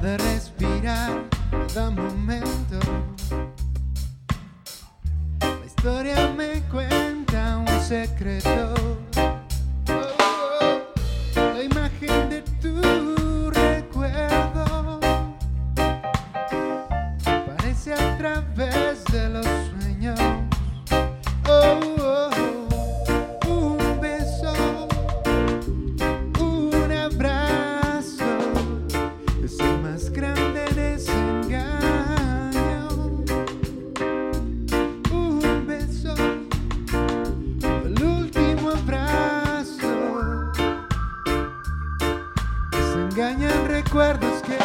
cada respirar, cada momento. La historia me cuenta un secreto. La imagen de tu recuerdo aparece a través recuerdos que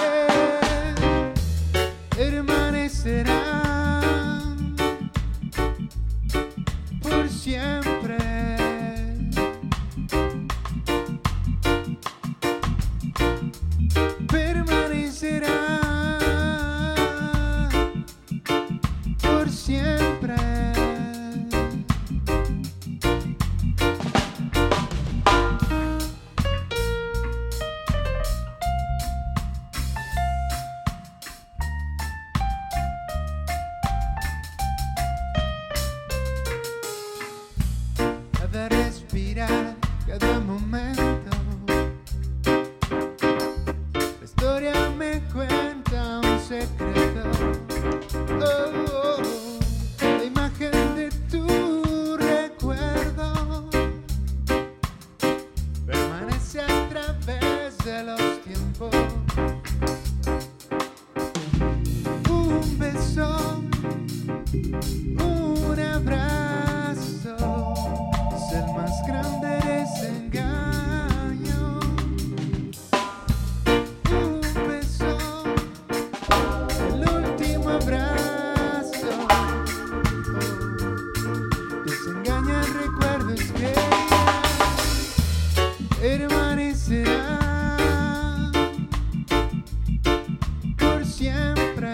permanecerán que de momento la historia me cuenta un secreto. Oh, oh, la imagen de tu recuerdo permanece a través de los tiempos. Un beso, un abrazo es el más grande. El último abrazo desengaña el recuerdo, es que permanecerá por siempre.